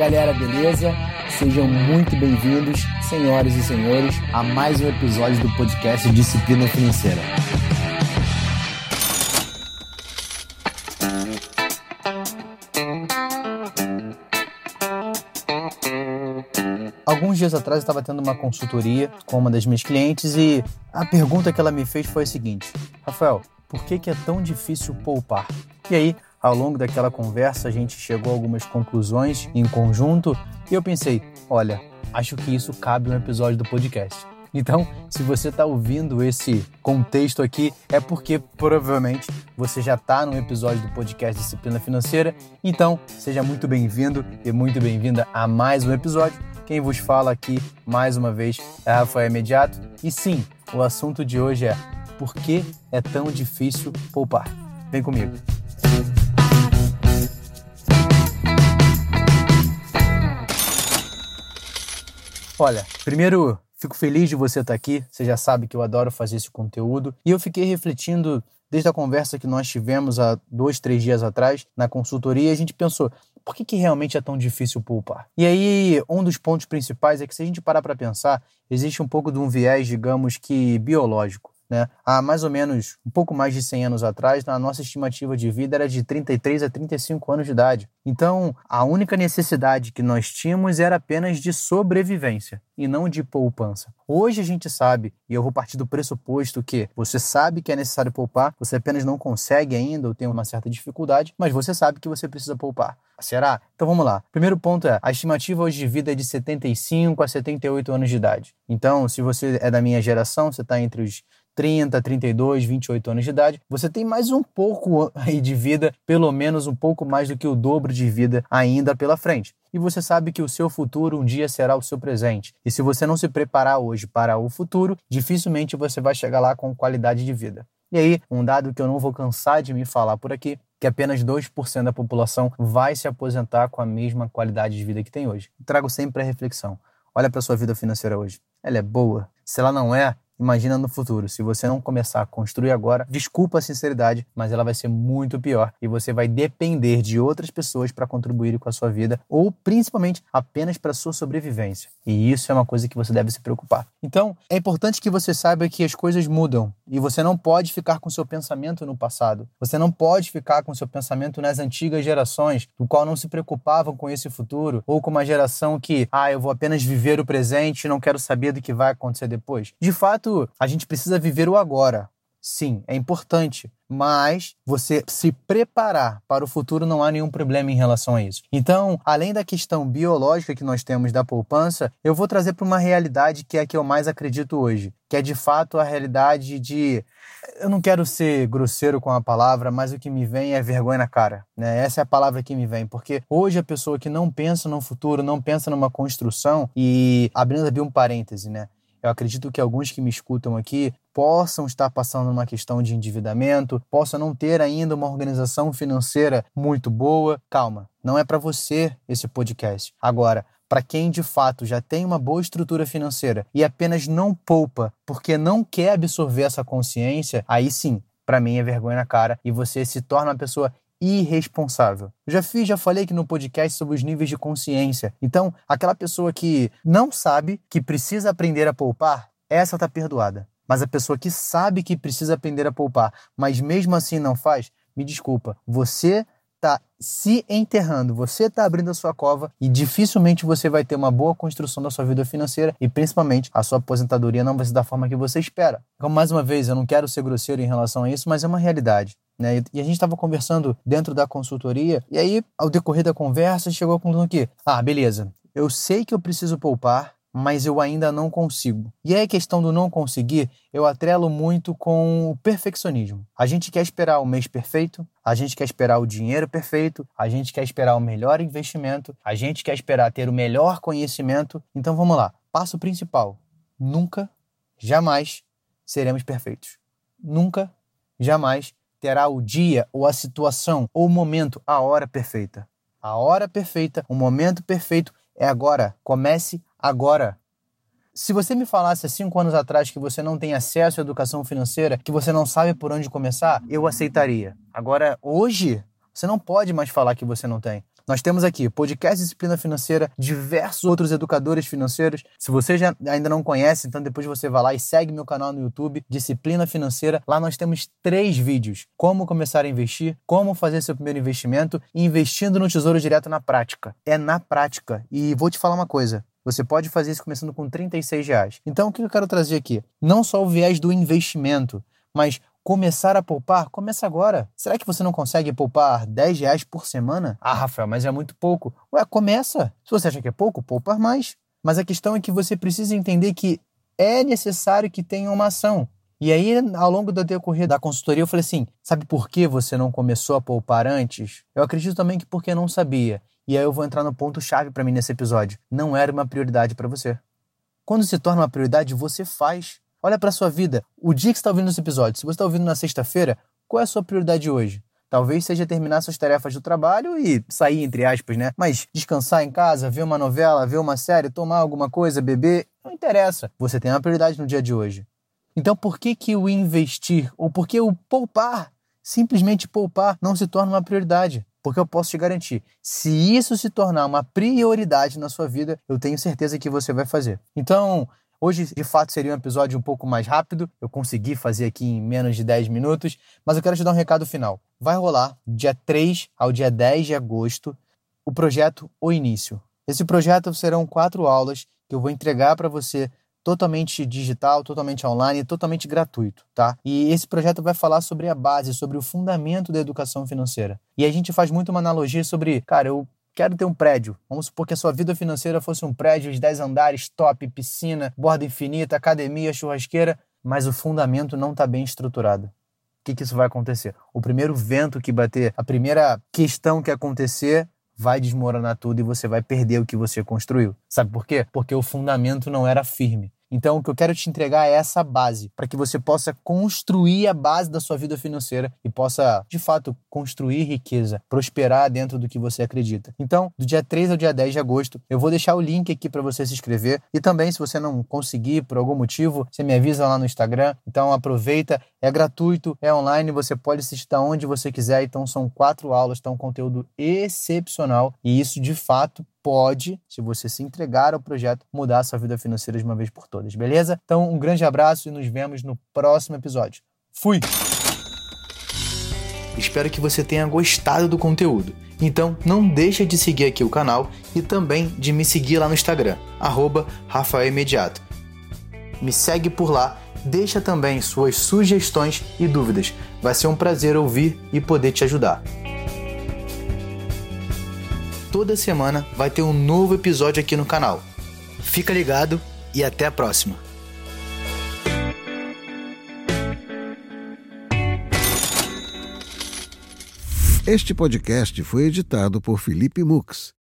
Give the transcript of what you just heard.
galera, beleza? Sejam muito bem-vindos, senhoras e senhores, a mais um episódio do podcast Disciplina Financeira. Alguns dias atrás eu estava tendo uma consultoria com uma das minhas clientes e a pergunta que ela me fez foi a seguinte: Rafael, por que, que é tão difícil poupar? E aí, ao longo daquela conversa, a gente chegou a algumas conclusões em conjunto e eu pensei: olha, acho que isso cabe um episódio do podcast. Então, se você está ouvindo esse contexto aqui, é porque provavelmente você já está no episódio do podcast Disciplina Financeira. Então, seja muito bem-vindo e muito bem-vinda a mais um episódio. Quem vos fala aqui, mais uma vez, é Rafael Imediato. E sim, o assunto de hoje é por que é tão difícil poupar? Vem comigo. Olha, primeiro fico feliz de você estar aqui. Você já sabe que eu adoro fazer esse conteúdo. E eu fiquei refletindo desde a conversa que nós tivemos há dois, três dias atrás na consultoria. A gente pensou, por que, que realmente é tão difícil poupar? E aí, um dos pontos principais é que se a gente parar para pensar, existe um pouco de um viés, digamos que biológico. Né? Há mais ou menos um pouco mais de 100 anos atrás, a nossa estimativa de vida era de 33 a 35 anos de idade. Então, a única necessidade que nós tínhamos era apenas de sobrevivência e não de poupança. Hoje a gente sabe, e eu vou partir do pressuposto que você sabe que é necessário poupar, você apenas não consegue ainda ou tem uma certa dificuldade, mas você sabe que você precisa poupar. Será? Então vamos lá. Primeiro ponto é: a estimativa hoje de vida é de 75 a 78 anos de idade. Então, se você é da minha geração, você está entre os 30, 32, 28 anos de idade, você tem mais um pouco aí de vida, pelo menos um pouco mais do que o dobro de vida ainda pela frente. E você sabe que o seu futuro um dia será o seu presente. E se você não se preparar hoje para o futuro, dificilmente você vai chegar lá com qualidade de vida. E aí, um dado que eu não vou cansar de me falar por aqui, que apenas 2% da população vai se aposentar com a mesma qualidade de vida que tem hoje. Trago sempre a reflexão. Olha para sua vida financeira hoje. Ela é boa. Se ela não é, Imagina no futuro, se você não começar a construir agora, desculpa a sinceridade, mas ela vai ser muito pior e você vai depender de outras pessoas para contribuir com a sua vida ou principalmente apenas para sua sobrevivência. E isso é uma coisa que você deve se preocupar. Então, é importante que você saiba que as coisas mudam e você não pode ficar com seu pensamento no passado. Você não pode ficar com seu pensamento nas antigas gerações, do qual não se preocupavam com esse futuro, ou com uma geração que, ah, eu vou apenas viver o presente não quero saber do que vai acontecer depois. De fato, a gente precisa viver o agora. Sim, é importante, mas você se preparar para o futuro não há nenhum problema em relação a isso. Então, além da questão biológica que nós temos da poupança, eu vou trazer para uma realidade que é a que eu mais acredito hoje, que é de fato a realidade de eu não quero ser grosseiro com a palavra, mas o que me vem é vergonha na cara. Né? Essa é a palavra que me vem, porque hoje a pessoa que não pensa no futuro, não pensa numa construção, e abrindo aqui um parêntese, né? Eu acredito que alguns que me escutam aqui possam estar passando uma questão de endividamento, possam não ter ainda uma organização financeira muito boa. Calma, não é para você esse podcast. Agora, para quem de fato já tem uma boa estrutura financeira e apenas não poupa porque não quer absorver essa consciência, aí sim, para mim é vergonha na cara e você se torna uma pessoa irresponsável. Eu já fiz, já falei aqui no podcast sobre os níveis de consciência. Então, aquela pessoa que não sabe que precisa aprender a poupar, essa tá perdoada. Mas a pessoa que sabe que precisa aprender a poupar, mas mesmo assim não faz, me desculpa, você está se enterrando, você está abrindo a sua cova e dificilmente você vai ter uma boa construção da sua vida financeira e principalmente a sua aposentadoria não vai ser da forma que você espera. Então, mais uma vez, eu não quero ser grosseiro em relação a isso, mas é uma realidade. Né? E a gente estava conversando dentro da consultoria, e aí, ao decorrer da conversa, chegou a conclusão que, ah, beleza, eu sei que eu preciso poupar, mas eu ainda não consigo. E aí a questão do não conseguir, eu atrelo muito com o perfeccionismo. A gente quer esperar o mês perfeito, a gente quer esperar o dinheiro perfeito, a gente quer esperar o melhor investimento, a gente quer esperar ter o melhor conhecimento. Então vamos lá. Passo principal: nunca, jamais seremos perfeitos. Nunca, jamais terá o dia ou a situação ou o momento, a hora perfeita. A hora perfeita, o momento perfeito é agora. Comece agora. Se você me falasse há cinco anos atrás que você não tem acesso à educação financeira, que você não sabe por onde começar, eu aceitaria. Agora, hoje, você não pode mais falar que você não tem. Nós temos aqui podcast Disciplina Financeira, diversos outros educadores financeiros. Se você já ainda não conhece, então depois você vai lá e segue meu canal no YouTube, Disciplina Financeira. Lá nós temos três vídeos: como começar a investir, como fazer seu primeiro investimento e investindo no Tesouro Direto na prática. É na prática. E vou te falar uma coisa: você pode fazer isso começando com 36 reais. Então, o que eu quero trazer aqui? Não só o viés do investimento, mas começar a poupar, começa agora. Será que você não consegue poupar 10 reais por semana? Ah, Rafael, mas é muito pouco. Ué, começa. Se você acha que é pouco, poupa mais. Mas a questão é que você precisa entender que é necessário que tenha uma ação. E aí, ao longo do decorrer da consultoria, eu falei assim: sabe por que você não começou a poupar antes? Eu acredito também que porque não sabia. E aí eu vou entrar no ponto-chave para mim nesse episódio. Não era uma prioridade para você. Quando se torna uma prioridade, você faz. Olha para sua vida. O dia que está ouvindo esse episódio, se você está ouvindo na sexta-feira, qual é a sua prioridade hoje? Talvez seja terminar suas tarefas do trabalho e sair, entre aspas, né? Mas descansar em casa, ver uma novela, ver uma série, tomar alguma coisa, beber, não interessa. Você tem uma prioridade no dia de hoje. Então, por que, que o investir ou por que o poupar, simplesmente poupar, não se torna uma prioridade? Porque eu posso te garantir, se isso se tornar uma prioridade na sua vida, eu tenho certeza que você vai fazer. Então, hoje de fato seria um episódio um pouco mais rápido, eu consegui fazer aqui em menos de 10 minutos, mas eu quero te dar um recado final. Vai rolar dia 3 ao dia 10 de agosto o projeto O Início. Esse projeto serão quatro aulas que eu vou entregar para você totalmente digital, totalmente online, totalmente gratuito, tá? E esse projeto vai falar sobre a base, sobre o fundamento da educação financeira. E a gente faz muito uma analogia sobre, cara, eu quero ter um prédio. Vamos supor que a sua vida financeira fosse um prédio de 10 andares, top, piscina, borda infinita, academia, churrasqueira, mas o fundamento não está bem estruturado. O que, que isso vai acontecer? O primeiro vento que bater, a primeira questão que acontecer, vai desmoronar tudo e você vai perder o que você construiu. Sabe por quê? Porque o fundamento não era firme. Então, o que eu quero te entregar é essa base, para que você possa construir a base da sua vida financeira e possa, de fato, construir riqueza, prosperar dentro do que você acredita. Então, do dia 3 ao dia 10 de agosto, eu vou deixar o link aqui para você se inscrever. E também, se você não conseguir por algum motivo, você me avisa lá no Instagram. Então, aproveita, é gratuito, é online, você pode assistir onde você quiser. Então, são quatro aulas, então, um conteúdo excepcional. E isso, de fato, pode, se você se entregar ao projeto, mudar a sua vida financeira de uma vez por todas, beleza? Então, um grande abraço e nos vemos no próximo episódio. Fui! Espero que você tenha gostado do conteúdo. Então, não deixa de seguir aqui o canal e também de me seguir lá no Instagram, arroba. Me segue por lá, deixa também suas sugestões e dúvidas. Vai ser um prazer ouvir e poder te ajudar toda semana vai ter um novo episódio aqui no canal. Fica ligado e até a próxima. Este podcast foi editado por Felipe Mux.